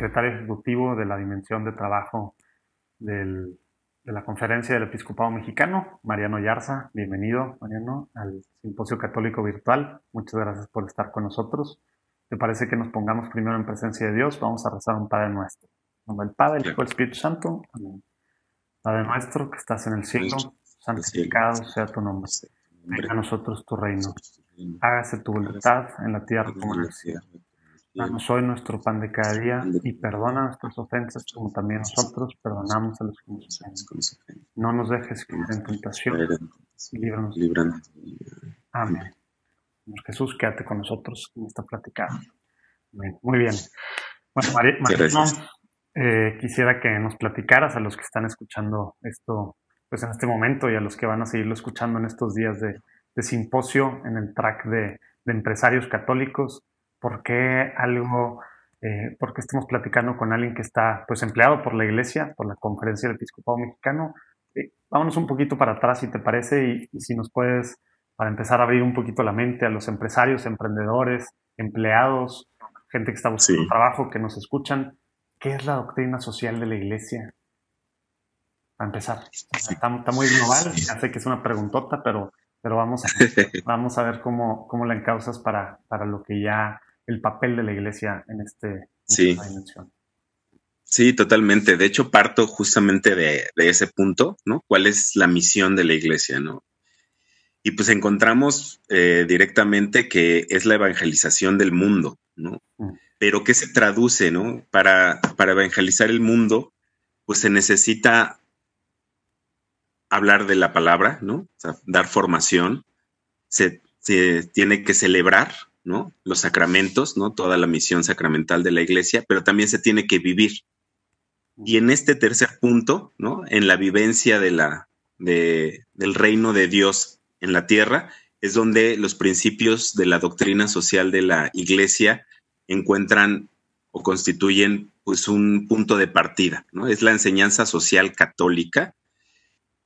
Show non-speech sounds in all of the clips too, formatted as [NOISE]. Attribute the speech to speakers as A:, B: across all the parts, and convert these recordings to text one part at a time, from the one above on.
A: secretario ejecutivo de la Dimensión de Trabajo de la Conferencia del Episcopado Mexicano, Mariano Yarza. Bienvenido, Mariano, al Simposio Católico Virtual. Muchas gracias por estar con nosotros. ¿Te parece que nos pongamos primero en presencia de Dios? Vamos a rezar un Padre Nuestro. Nombre del Padre, el Hijo el Espíritu Santo. Amén. Padre nuestro que estás en el cielo, santificado sea tu nombre. Venga a nosotros tu reino. Hágase tu voluntad en la tierra como en el cielo. Danos hoy nuestro pan de cada día y perdona nuestras ofensas como también nosotros perdonamos a los que nos ofenden. No nos dejes caer en tentación. Y líbranos. Amén. Jesús, quédate con nosotros en esta plática. Muy bien. Bueno, María, eh, quisiera que nos platicaras a los que están escuchando esto pues en este momento y a los que van a seguirlo escuchando en estos días de, simposio en el track de, de empresarios católicos por qué algo, eh, por qué estamos platicando con alguien que está pues empleado por la iglesia, por la conferencia del episcopado mexicano. Eh, vámonos un poquito para atrás si te parece y, si nos puedes, para empezar a abrir un poquito la mente a los empresarios, emprendedores, empleados, gente que está buscando trabajo, que nos escuchan, ¿qué es la doctrina social de la iglesia? Para empezar, está, muy global, ya sé que es una preguntota, pero, pero vamos, a, [LAUGHS] vamos a ver cómo, cómo la encausas para, para lo que ya el papel de la iglesia en, este,
B: sí. esta dimensión. Sí, totalmente. De hecho, parto justamente de, ese punto, ¿no? ¿Cuál es la misión de la iglesia, ¿no? Y pues encontramos eh, directamente que es la evangelización del mundo, ¿no? Mm. Pero ¿qué se traduce, ¿no? Para, para evangelizar el mundo, pues se necesita hablar de la palabra, ¿no? O sea, dar formación, se, se tiene que celebrar, ¿no? Los sacramentos, ¿no? Toda la misión sacramental de la iglesia, pero también se tiene que vivir. Y en este tercer punto, ¿no? En la vivencia del reino de Dios en la tierra, es donde los principios de la doctrina social de la iglesia encuentran o constituyen pues un punto de partida, ¿no? Es la enseñanza social católica,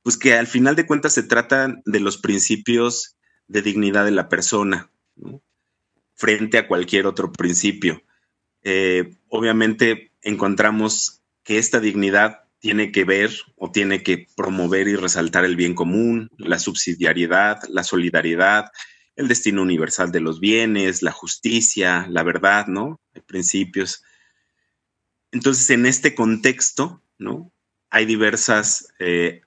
B: pues que al final de cuentas se trata de los principios de dignidad de la persona, ¿no? Frente a cualquier otro principio. Eh, obviamente encontramos que esta dignidad tiene que ver o tiene que promover y resaltar el bien común, la subsidiariedad, la solidaridad, el destino universal de los bienes, la justicia, la verdad, ¿no? Hay principios. Entonces, en este contexto, ¿no? Hay diversas eh,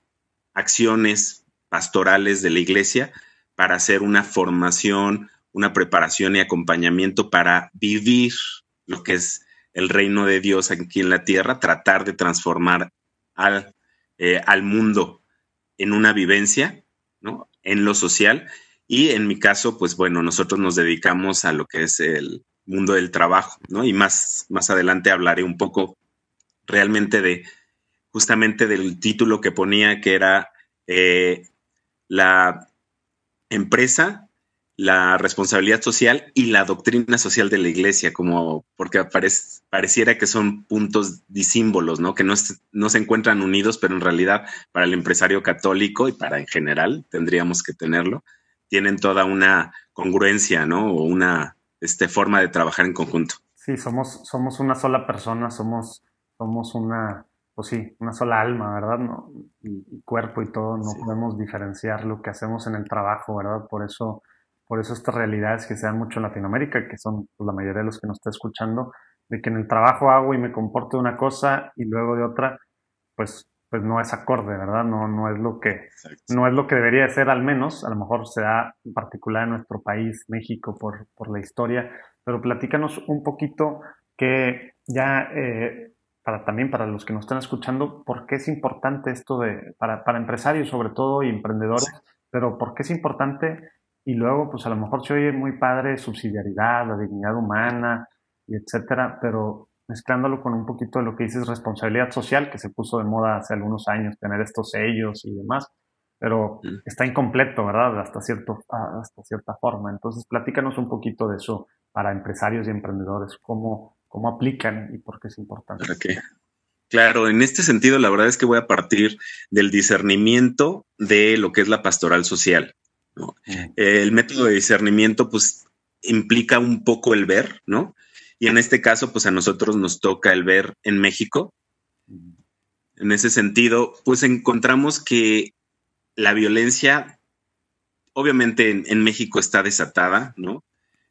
B: acciones pastorales de la iglesia para hacer una formación una preparación y acompañamiento para vivir lo que es el reino de Dios aquí en la tierra, tratar de transformar al, eh, al mundo en una vivencia, ¿no? En lo social. Y en mi caso, pues bueno, nosotros nos dedicamos a lo que es el mundo del trabajo, ¿no? Y más, más adelante hablaré un poco realmente de justamente del título que ponía que era eh, la empresa la responsabilidad social y la doctrina social de la iglesia, como porque pareciera que son puntos disímbolos, ¿no? Que no, no, se encuentran unidos, pero en realidad para el empresario católico y para en general tendríamos que tenerlo, tienen toda una congruencia, ¿no? O una este, forma de trabajar en conjunto.
A: Sí, somos, somos una sola persona, somos, somos una, pues sí, una sola alma, ¿verdad? ¿No? Y, cuerpo y todo, no podemos diferenciar lo que hacemos en el trabajo, ¿verdad? Por eso por eso estas realidades que se dan mucho en Latinoamérica, que son pues, la mayoría de los que nos está escuchando, de que en el trabajo hago y me comporto de una cosa y luego de otra, pues, pues no es acorde, ¿verdad? No, no, es lo que, no es lo que debería de ser al menos, a lo mejor se da en particular en nuestro país, México, por, por la historia, pero platícanos un poquito que ya, eh, para, también para los que nos están escuchando, ¿por qué es importante esto de, para, para empresarios sobre todo y emprendedores, pero por qué es importante y luego, pues a lo mejor se oye muy padre subsidiariedad, la dignidad humana, y etcétera, pero mezclándolo con un poquito de lo que dices responsabilidad social, que se puso de moda hace algunos años, tener estos sellos y demás, pero está incompleto, ¿verdad? Hasta, cierto, hasta cierta forma. Entonces, platícanos un poquito de eso para empresarios y emprendedores, cómo, cómo aplican y por qué es importante.
B: Claro, en este sentido, la verdad es que voy a partir del discernimiento de lo que es la pastoral social. El método de discernimiento, pues, implica un poco el ver, ¿no? Y en este caso, pues a nosotros nos toca el ver en México. En ese sentido, pues encontramos que la violencia, obviamente en, México está desatada, ¿no?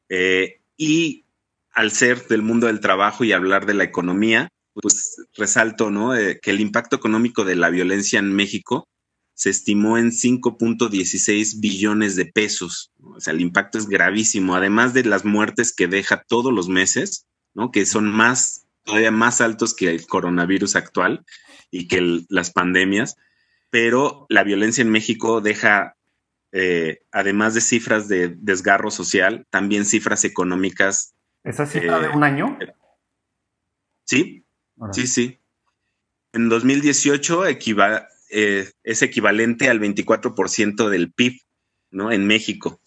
B: Eh, y al ser del mundo del trabajo y hablar de la economía, pues resalto, ¿no? Eh, que el impacto económico de la violencia en México se estimó en 5.16 billones de pesos. O sea, el impacto es gravísimo, además de las muertes que deja todos los meses, ¿no? Que son más, todavía más altos que el coronavirus actual y que las pandemias. Pero la violencia en México deja, eh, además de cifras de desgarro social, también cifras económicas.
A: ¿Esa cifra de eh, un año?
B: Sí, sí, sí. En 2018 equivale eh, es equivalente al 24% del PIB, ¿no? En México.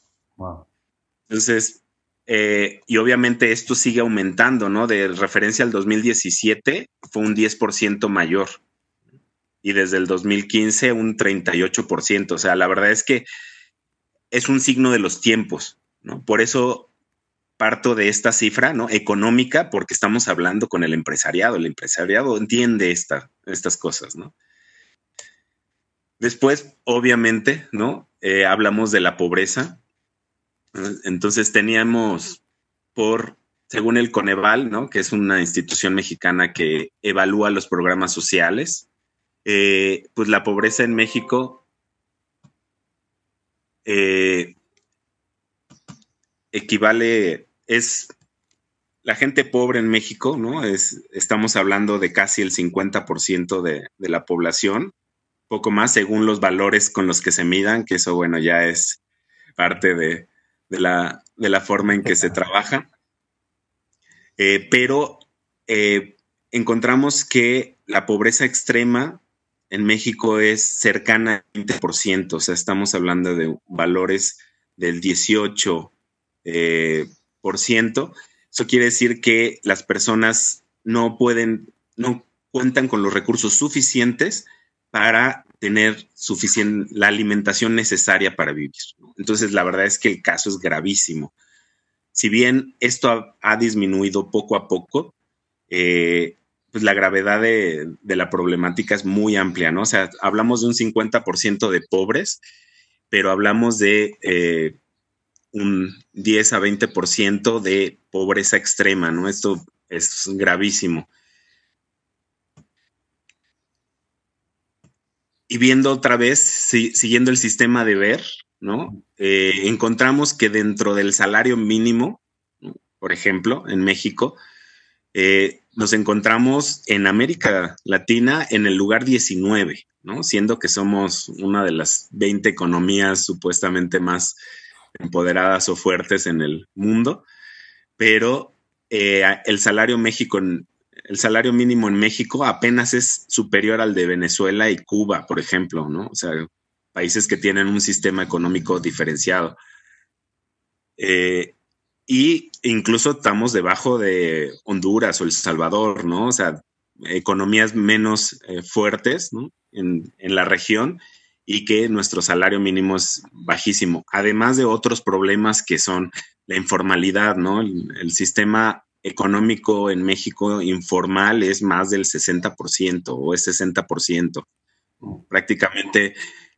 B: Entonces, eh, y obviamente esto sigue aumentando, ¿no? De referencia al 2017 fue un 10% mayor. Y desde el 2015 un 38%. O sea, la verdad es que es un signo de los tiempos, ¿no? Por eso parto de esta cifra, ¿no? Económica, porque estamos hablando con el empresariado. El empresariado entiende esta, estas cosas, ¿no? Después, obviamente, ¿no? Eh, hablamos de la pobreza. Entonces teníamos por, según el Coneval, ¿no? Que es una institución mexicana que evalúa los programas sociales, eh, pues la pobreza en México eh, equivale, es la gente pobre en México, ¿no? Es, estamos hablando de casi el 50% de, de la población poco más según los valores con los que se midan, que eso, bueno, ya es parte de, la, forma en que se trabaja. Eh, pero eh, encontramos que la pobreza extrema en México es cercana al 20%, o sea, estamos hablando de valores del 18%. Eh, eso quiere decir que las personas no pueden, no cuentan con los recursos suficientes para tener suficiente, la alimentación necesaria para vivir. Entonces, la verdad es que el caso es gravísimo. Si bien esto ha, disminuido poco a poco, eh, pues la gravedad de, la problemática es muy amplia, ¿no? O sea, hablamos de un 50% de pobres, pero hablamos de eh, un 10 a 20% de pobreza extrema, ¿no? Esto es gravísimo. Y viendo otra vez, siguiendo el sistema de ver, ¿no? Eh, encontramos que dentro del salario mínimo, por ejemplo, en México, eh, nos encontramos en América Latina en el lugar 19, ¿no? Siendo que somos una de las 20 economías supuestamente más empoderadas o fuertes en el mundo, pero eh, el salario México en, el salario mínimo en México apenas es superior al de Venezuela y Cuba, por ejemplo, ¿no? O sea, países que tienen un sistema económico diferenciado. Eh, y incluso estamos debajo de Honduras o El Salvador, ¿no? O sea, economías menos eh, fuertes en, la región y que nuestro salario mínimo es bajísimo, además de otros problemas que son la informalidad, ¿no? El sistema económico en México informal es más del 60% o es 60%. Prácticamente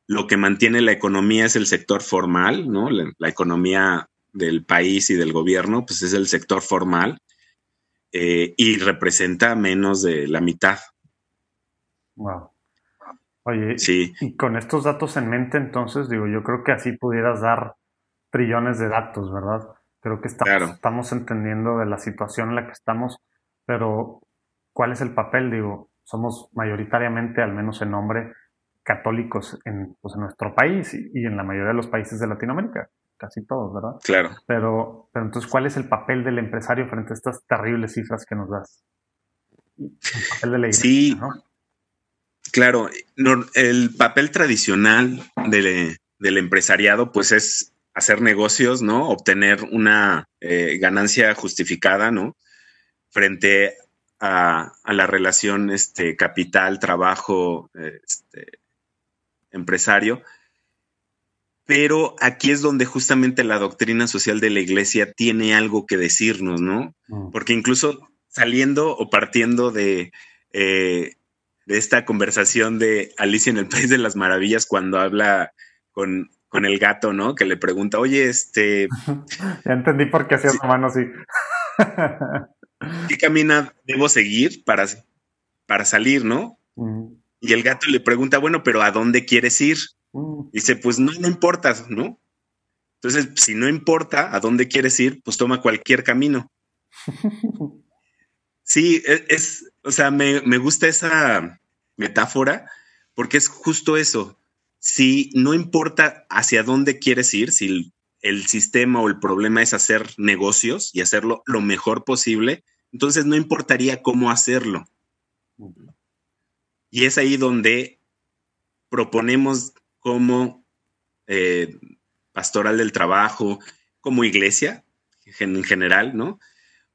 B: lo que mantiene la economía es el sector formal, ¿no? La, economía del país y del gobierno, pues es el sector formal eh, y representa menos de la mitad.
A: Wow. Oye, sí. y con estos datos en mente, entonces, digo, yo creo que así pudieras dar trillones de datos, ¿verdad? Creo que estamos, entendiendo de la situación en la que estamos, pero ¿cuál es el papel? Digo, somos mayoritariamente, al menos en nombre, católicos en, pues, en nuestro país y, en la mayoría de los países de Latinoamérica, casi todos, ¿verdad?
B: Claro.
A: Pero, pero entonces, ¿cuál es el papel del empresario frente a estas terribles cifras que nos das?
B: El papel de la iglesia, sí, claro. el papel tradicional del empresariado, pues es hacer negocios, ¿no? Obtener una eh, ganancia justificada, ¿no? Frente a, la relación este, capital, trabajo, este, empresario. pero aquí es donde justamente la doctrina social de la iglesia tiene algo que decirnos, ¿no? Mm. Porque incluso saliendo o partiendo de, eh, de esta conversación de Alicia en el País de las Maravillas cuando habla con, el gato, ¿no? Que le pregunta, oye, este... [LAUGHS]
A: ya entendí por qué hacía su mano así.
B: ¿Qué camina debo seguir para, para salir, no? Mm. Y el gato le pregunta, bueno, pero ¿a dónde quieres ir? Mm. Dice, pues no, no importa, ¿no? Entonces, si no importa a dónde quieres ir, pues toma cualquier camino. [LAUGHS] Sí, e, es, o sea, me, me, gusta esa metáfora porque es justo eso. Si no importa hacia dónde quieres ir, si el sistema o el problema es hacer negocios y hacerlo lo mejor posible, entonces no importaría cómo hacerlo. Y es ahí donde proponemos como eh, pastoral del trabajo, como iglesia en general, ¿no?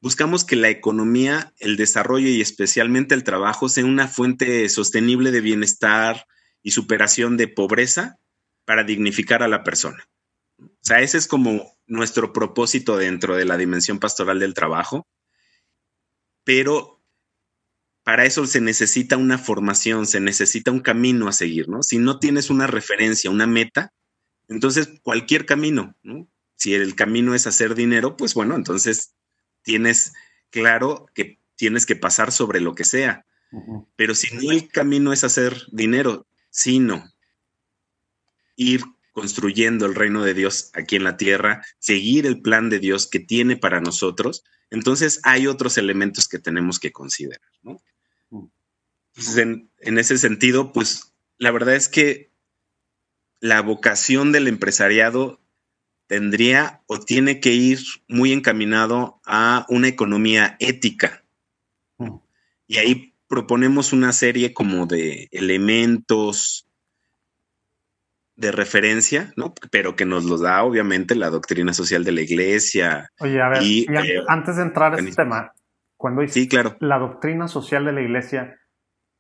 B: Buscamos que la economía, el desarrollo y especialmente el trabajo sea una fuente sostenible de bienestar y superación de pobreza para dignificar a la persona. O sea, ese es como nuestro propósito dentro de la dimensión pastoral del trabajo, pero para eso se necesita una formación, se necesita un camino a seguir, ¿no? Si no tienes una referencia, una meta, entonces cualquier camino, ¿no? Si el camino es hacer dinero, pues bueno, entonces tienes claro que tienes que pasar sobre lo que sea. Pero si no el camino es hacer dinero, sino ir construyendo el reino de Dios aquí en la tierra, seguir el plan de Dios que tiene para nosotros, entonces hay otros elementos que tenemos que considerar, Entonces, en, en ese sentido, pues la verdad es que la vocación del empresariado tendría o tiene que ir muy encaminado a una economía ética. Mm. Y ahí proponemos una serie como de elementos de referencia, ¿no? Pero que nos los da obviamente la doctrina social de la iglesia.
A: Oye, a ver, y, eh, antes de entrar a este tema, cuando dices
B: sí, claro.
A: la doctrina social de la iglesia,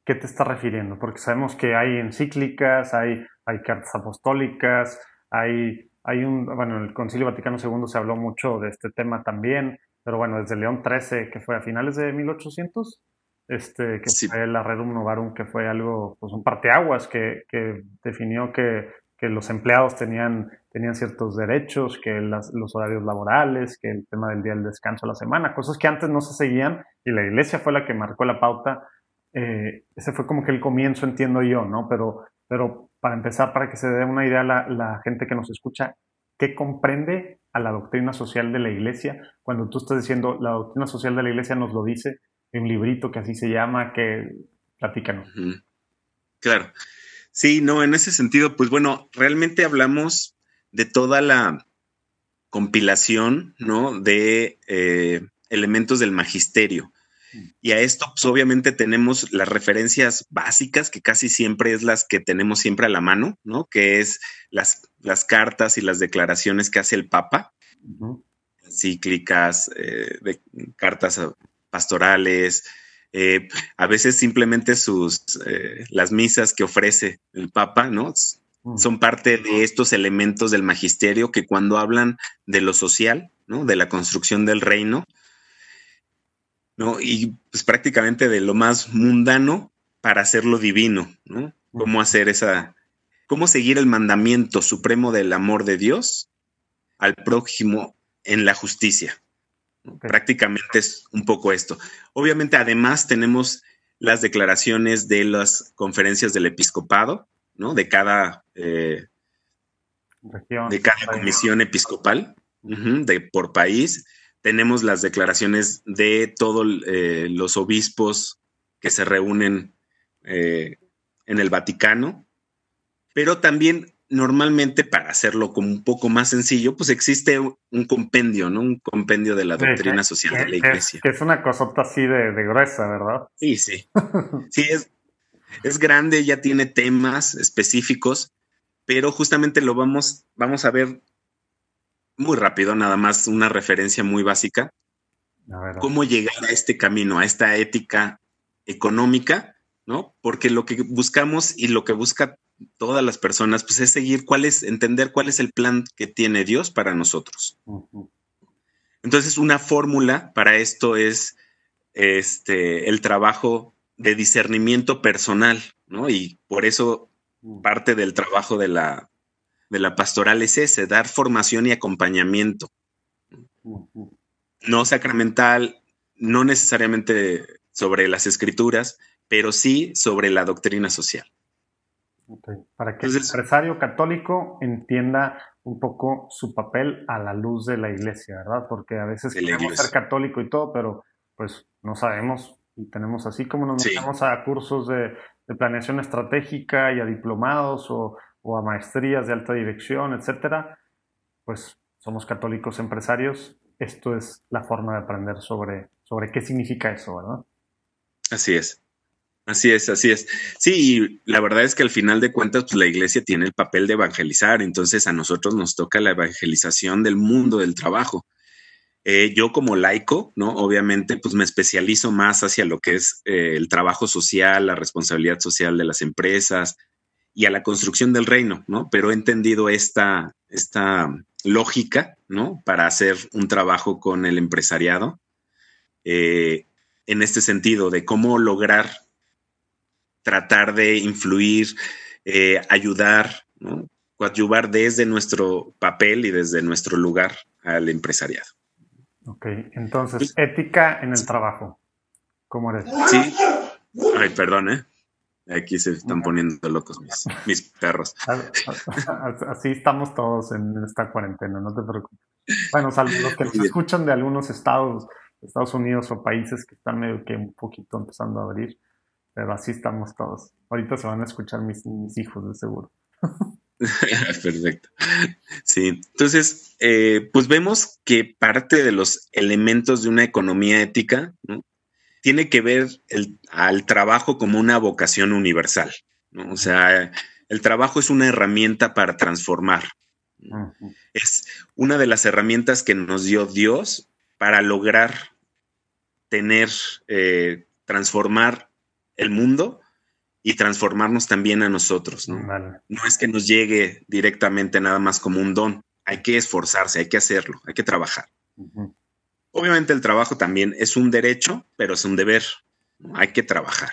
A: ¿qué te está refiriendo? Porque sabemos que hay encíclicas, hay, hay cartas apostólicas, hay hay un, bueno, en el Concilio Vaticano II se habló mucho de este tema también, pero bueno, desde León XIII, que fue a finales de 1800, este, que fue la Redum Novarum, que fue algo, pues un parteaguas que, que definió que, que, los empleados tenían, tenían ciertos derechos, que los horarios laborales, que el tema del día del descanso a la semana, cosas que antes no se seguían y la iglesia fue la que marcó la pauta. Eh, ese fue como que el comienzo, entiendo yo, ¿no? Pero, pero para empezar, para que se dé una idea la, la gente que nos escucha, ¿qué comprende a la doctrina social de la iglesia? Cuando tú estás diciendo, la doctrina social de la iglesia nos lo dice, un librito que así se llama, que platícanos.
B: Claro. Sí, no, en ese sentido, pues bueno, realmente hablamos de toda la compilación, ¿no? De eh, elementos del magisterio. Y a esto, pues obviamente tenemos las referencias básicas, que casi siempre es las que tenemos siempre a la mano, ¿no? Que es las, las cartas y las declaraciones que hace el Papa, cíclicas, eh, de, cartas pastorales, eh, a veces simplemente sus, eh, las misas que ofrece el Papa, ¿no? Mm. Son parte de estos elementos del magisterio que cuando hablan de lo social, ¿no? De la construcción del reino, ¿no? Y pues prácticamente de lo más mundano para hacerlo divino, ¿no? Cómo hacer esa, cómo seguir el mandamiento supremo del amor de Dios al prójimo en la justicia. Prácticamente es un poco esto. Obviamente, además, tenemos las declaraciones de las conferencias del episcopado, ¿no? De cada, eh, de cada comisión episcopal, de, por país tenemos las declaraciones de todos eh, los obispos que se reúnen eh, en el Vaticano, pero también normalmente para hacerlo como un poco más sencillo, pues existe un compendio, ¿no? Un compendio de la doctrina social de la iglesia.
A: Que es una cosota así de, gruesa, ¿verdad?
B: Sí, sí. [LAUGHS] sí, es, es grande, ya tiene temas específicos, pero justamente lo vamos, vamos a ver muy rápido, nada más una referencia muy básica. ¿Cómo llegar a este camino, a esta ética económica? ¿No? Porque lo que buscamos y lo que busca todas las personas, pues es seguir cuál es, entender cuál es el plan que tiene Dios para nosotros. Entonces, una fórmula para esto es este, el trabajo de discernimiento personal, ¿no? Y por eso parte del trabajo de la, de la pastoral es ese, dar formación y acompañamiento. No sacramental, no necesariamente sobre las escrituras, pero sí sobre la doctrina social.
A: Para que el empresario católico entienda un poco su papel a la luz de la iglesia, ¿verdad? Porque a veces queremos ser católico y todo, pero pues no sabemos y tenemos así como nos metemos a cursos de, planeación estratégica y a diplomados o, a maestrías de alta dirección, etcétera, pues somos católicos empresarios. Esto es la forma de aprender sobre, sobre qué significa eso, ¿verdad?
B: Así es. Así es, así es. Sí, la verdad es que al final de cuentas, pues, la iglesia tiene el papel de evangelizar, entonces a nosotros nos toca la evangelización del mundo del trabajo. Eh, yo como laico, ¿no? Obviamente, pues me especializo más hacia lo que es eh, el trabajo social, la responsabilidad social de las empresas y a la construcción del reino, ¿no? Pero he entendido esta, esta lógica, ¿no? Para hacer un trabajo con el empresariado. Eh, en este sentido, de cómo lograr tratar de influir, eh, ayudar, ¿no? coadyuvar desde nuestro papel y desde nuestro lugar al empresariado.
A: Ok, entonces, ética en el trabajo. ¿Cómo eres?
B: Sí. Ay, perdón, ¿eh? Aquí se están poniendo locos mis, mis perros. [LAUGHS]
A: Así estamos todos en esta cuarentena, no te preocupes. Bueno, los que nos escuchan de algunos estados, Estados Unidos o países que están medio que un poquito empezando a abrir, pero así estamos todos. Ahorita se van a escuchar mis, hijos, de seguro. [LAUGHS]
B: Perfecto. Sí, entonces, eh, pues vemos que parte de los elementos de una economía ética tiene que ver al trabajo como una vocación universal. O sea, el trabajo es una herramienta para transformar. Es una de las herramientas que nos dio Dios para lograr tener, eh, transformar el mundo y transformarnos también a nosotros, ¿no? No es que nos llegue directamente nada más como un don, hay que esforzarse, hay que hacerlo, hay que trabajar. Obviamente el trabajo también es un derecho, pero es un deber, hay que trabajar.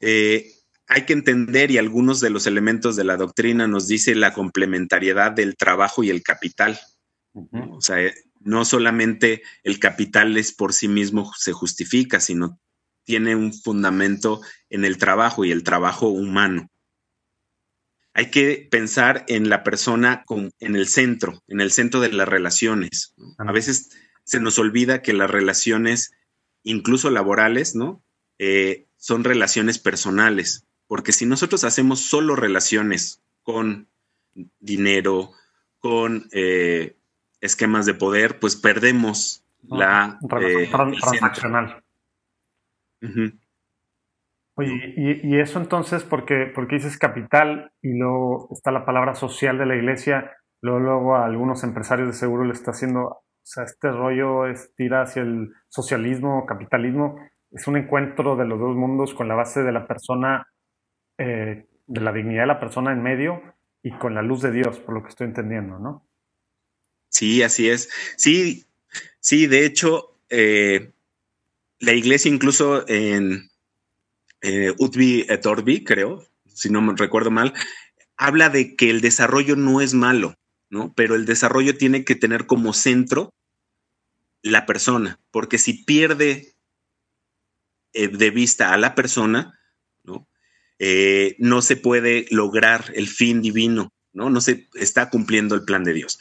B: Eh, hay que entender, y algunos de los elementos de la doctrina nos dice la complementariedad del trabajo y el capital. O sea, no solamente el capital es por sí mismo se justifica, sino tiene un fundamento en el trabajo y el trabajo humano. Hay que pensar en la persona en el centro, en el centro de las relaciones. A veces se nos olvida que las relaciones, incluso laborales, ¿no? Eh, son relaciones personales, porque si nosotros hacemos solo relaciones con dinero, con eh, esquemas de poder, pues perdemos la
A: eh, transaccional. Oye, y, eso entonces, porque, porque dices capital y luego está la palabra social de la iglesia, luego, luego a algunos empresarios de seguro le está haciendo, o sea, este rollo es, tira hacia el socialismo, capitalismo, es un encuentro de los dos mundos con la base de la persona, eh, de la dignidad de la persona en medio y con la luz de Dios, por lo que estoy entendiendo, ¿no?
B: Sí, así es. Sí, sí, de hecho, eh, la iglesia incluso en eh, Utbi et Orbi, creo, si no me recuerdo mal, habla de que el desarrollo no es malo, ¿no? Pero el desarrollo tiene que tener como centro la persona, porque si pierde eh, de vista a la persona, ¿no? Eh, no se puede lograr el fin divino, ¿no? No se está cumpliendo el plan de Dios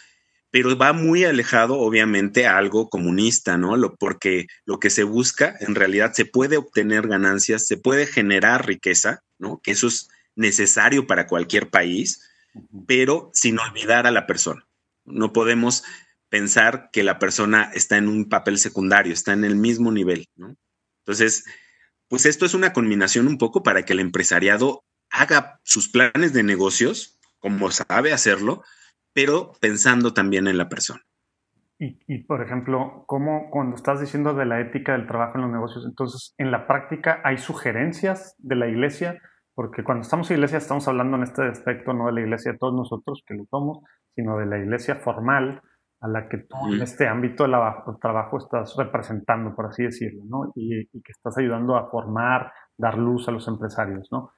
B: pero va muy alejado, obviamente, a algo comunista, ¿no? Lo, porque lo que se busca, en realidad, se puede obtener ganancias, se puede generar riqueza, ¿no? Que eso es necesario para cualquier país, pero sin olvidar a la persona. No podemos pensar que la persona está en un papel secundario, está en el mismo nivel, ¿no? Entonces, pues esto es una combinación un poco para que el empresariado haga sus planes de negocios, como sabe hacerlo, pero pensando también en la persona.
A: Y, por ejemplo, ¿cómo cuando estás diciendo de la ética del trabajo en los negocios, entonces en la práctica hay sugerencias de la iglesia porque cuando estamos en iglesia estamos hablando en este aspecto no de la iglesia de todos nosotros que lo somos, sino de la iglesia formal a la que tú en este ámbito del trabajo estás representando, por así decirlo, ¿no? Y, que estás ayudando a formar, dar luz a los empresarios, ¿no?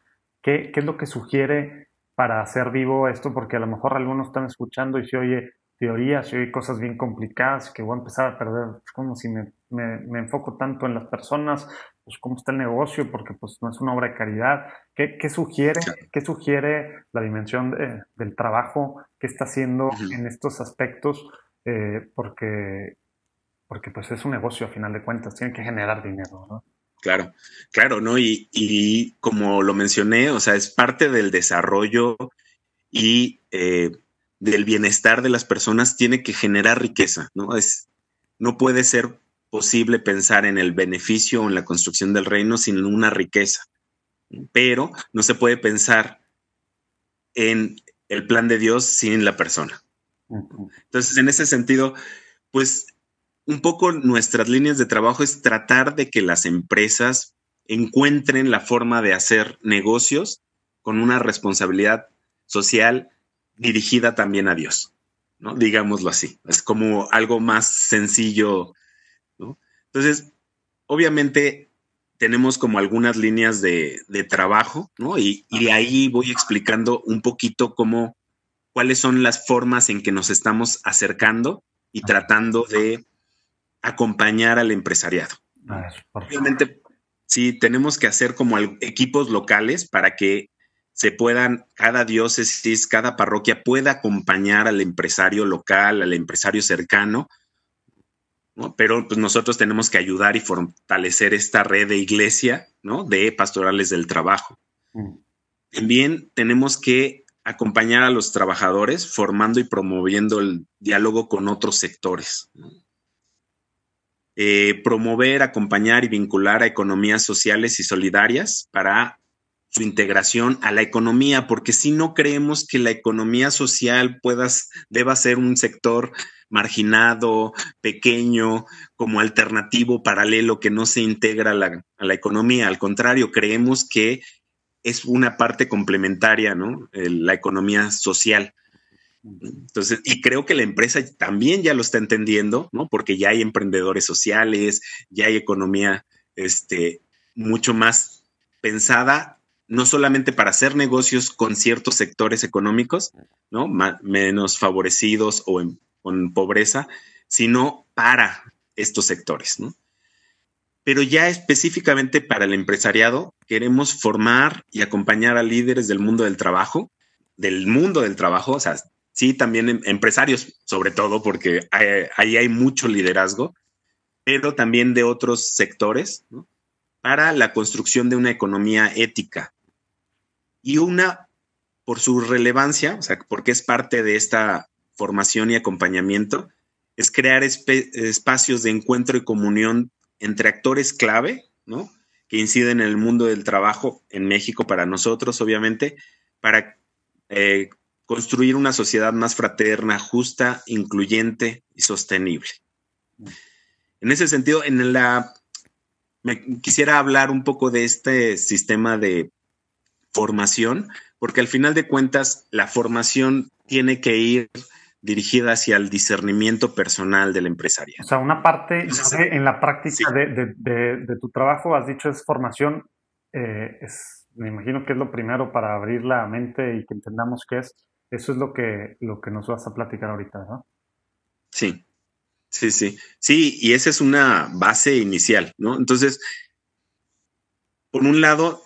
A: ¿Qué, ¿Qué, es lo que sugiere para hacer vivo esto? Porque a lo mejor algunos están escuchando y se oye teorías, se oye cosas bien complicadas que voy a empezar a perder, es como si me, me, enfoco tanto en las personas, pues cómo está el negocio, porque pues no es una obra de caridad. ¿Qué, qué sugiere, qué sugiere la dimensión del trabajo? ¿Qué está haciendo en estos aspectos? Eh, porque, porque pues es un negocio a final de cuentas, tiene que generar dinero, ¿no?
B: Claro, claro, ¿no? Y, y como lo mencioné, o sea, es parte del desarrollo y eh, del bienestar de las personas, tiene que generar riqueza, ¿no? Es, no puede ser posible pensar en el beneficio o en la construcción del reino sin una riqueza, pero no se puede pensar en el plan de Dios sin la persona. Entonces, en ese sentido, pues un poco nuestras líneas de trabajo es tratar de que las empresas encuentren la forma de hacer negocios con una responsabilidad social dirigida también a Dios, ¿no? Digámoslo así. Es como algo más sencillo, ¿no? Entonces, obviamente tenemos como algunas líneas de, trabajo, ¿no? Y, y, ahí voy explicando un poquito cómo cuáles son las formas en que nos estamos acercando y tratando de acompañar al empresariado. Obviamente, sí, tenemos que hacer como equipos locales para que se puedan, cada diócesis, cada parroquia pueda acompañar al empresario local, al empresario cercano, pero pues nosotros tenemos que ayudar y fortalecer esta red de iglesia, ¿no? De pastorales del trabajo. Mm. También tenemos que acompañar a los trabajadores formando y promoviendo el diálogo con otros sectores. Eh, promover, acompañar y vincular a economías sociales y solidarias para su integración a la economía, porque si no creemos que la economía social pueda, deba ser un sector marginado, pequeño, como alternativo, paralelo, que no se integra a la economía. Al contrario, creemos que es una parte complementaria, ¿no? la economía social. Entonces, y creo que la empresa también ya lo está entendiendo, ¿no? Porque ya hay emprendedores sociales, ya hay economía este, mucho más pensada, no solamente para hacer negocios con ciertos sectores económicos, ¿no? menos favorecidos o con pobreza, sino para estos sectores, ¿no? pero ya específicamente para el empresariado queremos formar y acompañar a líderes del mundo del trabajo, del mundo del trabajo, o sea, sí, también em, empresarios, sobre todo, porque ahí hay mucho liderazgo, pero también de otros sectores, para la construcción de una economía ética. Y una, por su relevancia, o sea, porque es parte de esta formación y acompañamiento, es crear espacios de encuentro y comunión entre actores clave, ¿no? Que inciden en el mundo del trabajo en México para nosotros, obviamente, para eh, construir una sociedad más fraterna, justa, incluyente y sostenible. En ese sentido, en la me quisiera hablar un poco de este sistema de formación, porque al final de cuentas la formación tiene que ir dirigida hacia el discernimiento personal del empresario.
A: O sea, una parte en la práctica de, tu trabajo, has dicho, es formación. Eh, es, me imagino que es lo primero para abrir la mente y que entendamos qué es. Eso es lo que, lo que nos vas a platicar ahorita, ¿no?
B: Sí, sí, sí. Sí, y esa es una base inicial, ¿no? Entonces, por un lado,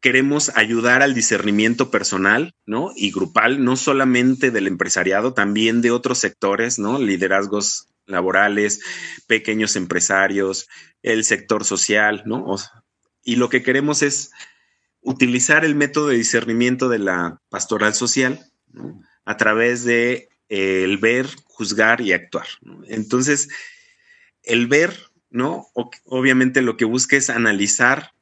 B: queremos ayudar al discernimiento personal, ¿no? Y grupal, no solamente del empresariado, también de otros sectores, ¿no? Liderazgos laborales, pequeños empresarios, el sector social, ¿no? y lo que queremos es utilizar el método de discernimiento de la pastoral social a través de eh, el ver, juzgar y actuar. Entonces, el ver, ¿no? obviamente lo que busca es analizar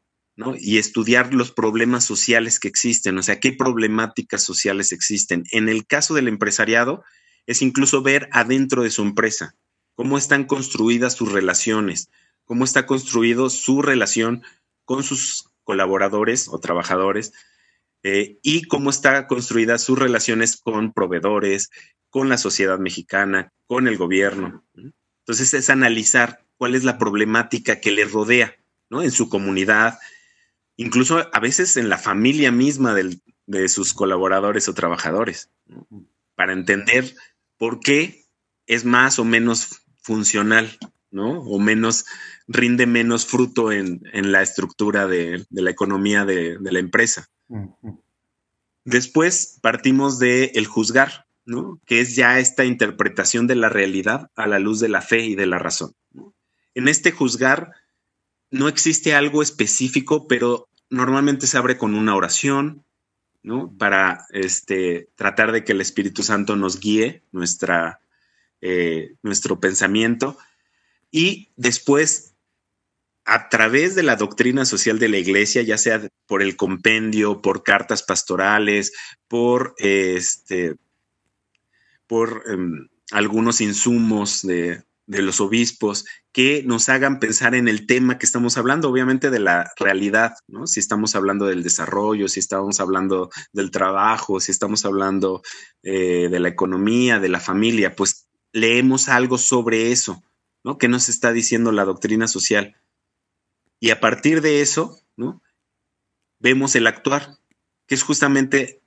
B: y estudiar los problemas sociales que existen, o sea, qué problemáticas sociales existen. En el caso del empresariado, es incluso ver adentro de su empresa cómo están construidas sus relaciones, cómo está construido su relación con sus colaboradores o trabajadores eh, y cómo están construidas sus relaciones con proveedores, con la sociedad mexicana, con el gobierno. Entonces es analizar cuál es la problemática que le rodea ¿no? en su comunidad, incluso a veces en la familia misma de sus colaboradores o trabajadores, para entender por qué es más o menos funcional, ¿no? O menos, rinde menos fruto en, la estructura de, la economía de, la empresa. Después partimos de el juzgar, ¿no? Que es ya esta interpretación de la realidad a la luz de la fe y de la razón. En este juzgar no existe algo específico, pero normalmente se abre con una oración, ¿no? Para este, tratar de que el Espíritu Santo nos guíe nuestra, eh, nuestro pensamiento. Y después, a través de la doctrina social de la iglesia, ya sea por el compendio, por cartas pastorales, por, este, por em, algunos insumos de, de los obispos que nos hagan pensar en el tema que estamos hablando, obviamente de la realidad, ¿no? Si estamos hablando del desarrollo, si estamos hablando del trabajo, si estamos hablando eh, de la economía, de la familia, pues leemos algo sobre eso, ¿no? ¿Qué nos está diciendo la doctrina social? Y a partir de eso, ¿no? Vemos el actuar, que es justamente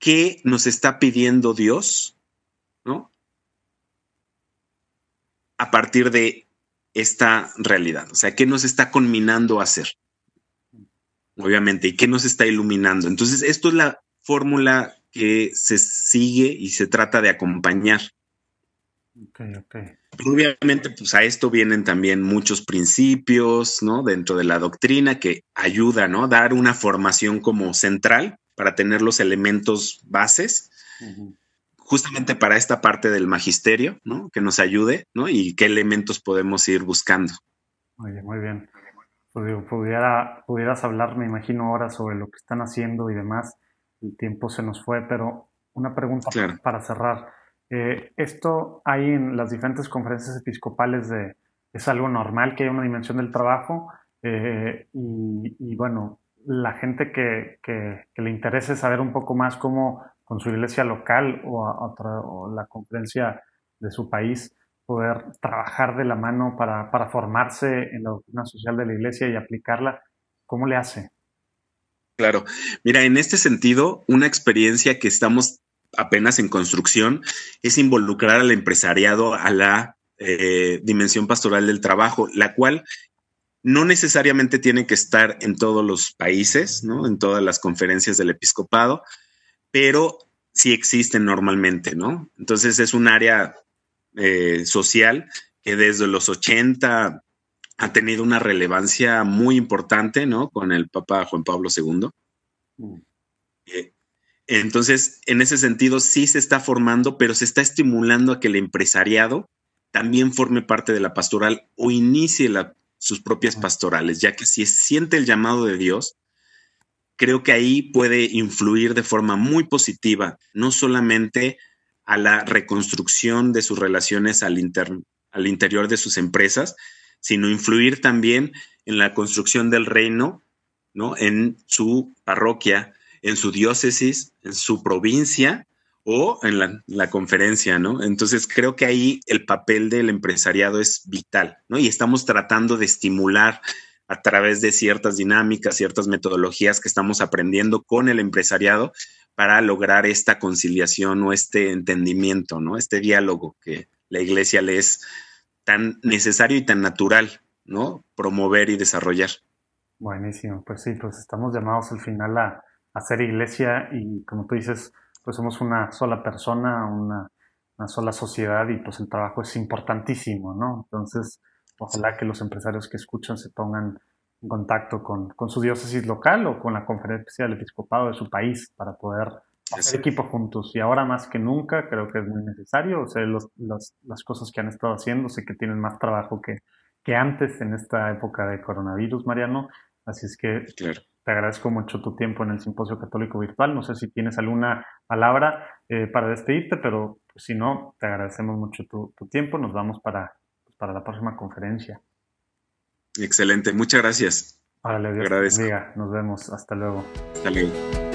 B: qué nos está pidiendo Dios, ¿no? a partir de esta realidad. O sea, ¿qué nos está conminando a hacer? Obviamente, ¿y qué nos está iluminando? Entonces, esto es la fórmula que se sigue y se trata de acompañar. Okay, okay. obviamente, pues a esto vienen también muchos principios, ¿no? Dentro de la doctrina que ayuda, ¿no? Dar una formación como central para tener los elementos bases justamente para esta parte del magisterio, ¿no? Que nos ayude, ¿no? Y qué elementos podemos ir buscando.
A: Muy bien, muy bien. Pues pudiera, pudieras hablar, me imagino, ahora sobre lo que están haciendo y demás. El tiempo se nos fue, pero una pregunta para cerrar. Eh, esto hay en las diferentes conferencias episcopales de, es algo normal que haya una dimensión del trabajo eh, y, bueno, la gente que, le interese saber un poco más cómo con su iglesia local o, a, la conferencia de su país, poder trabajar de la mano para, formarse en la doctrina social de la iglesia y aplicarla, ¿cómo le hace?
B: Claro, mira, en este sentido, una experiencia que estamos apenas en construcción es involucrar al empresariado a la eh, dimensión pastoral del trabajo, la cual no necesariamente tiene que estar en todos los países, ¿no? En todas las conferencias del episcopado, pero sí existen normalmente, ¿no? Entonces es un área eh, social que desde los 80 ha tenido una relevancia muy importante, ¿no? Con el Papa Juan Pablo II. Mm. Eh, entonces, en ese sentido, sí se está formando, pero se está estimulando a que el empresariado también forme parte de la pastoral o inicie sus propias pastorales, ya que si siente el llamado de Dios, creo que ahí puede influir de forma muy positiva, no solamente a la reconstrucción de sus relaciones al, al interior de sus empresas, sino influir también en la construcción del reino, ¿no? En su parroquia, en su diócesis, en su provincia o en la, conferencia, ¿no? Entonces creo que ahí el papel del empresariado es vital, ¿no? Y estamos tratando de estimular a través de ciertas dinámicas, ciertas metodologías que estamos aprendiendo con el empresariado para lograr esta conciliación o este entendimiento, ¿no? Este diálogo que la iglesia le es tan necesario y tan natural, ¿no? Promover y desarrollar.
A: Buenísimo, pues sí, pues estamos llamados al final a, a ser iglesia y como tú dices, pues somos una sola persona, una, una sola sociedad y pues el trabajo es importantísimo, ¿no? Entonces, Ojalá que los empresarios que escuchan se pongan en contacto con, su diócesis local o con la conferencia del episcopado de su país para poder hacer equipo juntos. Y ahora más que nunca creo que es muy necesario. O sea, las cosas que han estado haciendo, sé que tienen más trabajo que, que antes en esta época de coronavirus, Mariano. Así es que te agradezco mucho tu tiempo en el Simposio Católico Virtual. No sé si tienes alguna palabra eh, para despedirte, pero pues, si no, te agradecemos mucho tu, tu tiempo. Nos vamos para para la próxima conferencia.
B: Excelente, muchas gracias.
A: Órale, Dios
B: Agradezco.
A: bendiga. Nos vemos. Hasta luego.
B: Hasta luego.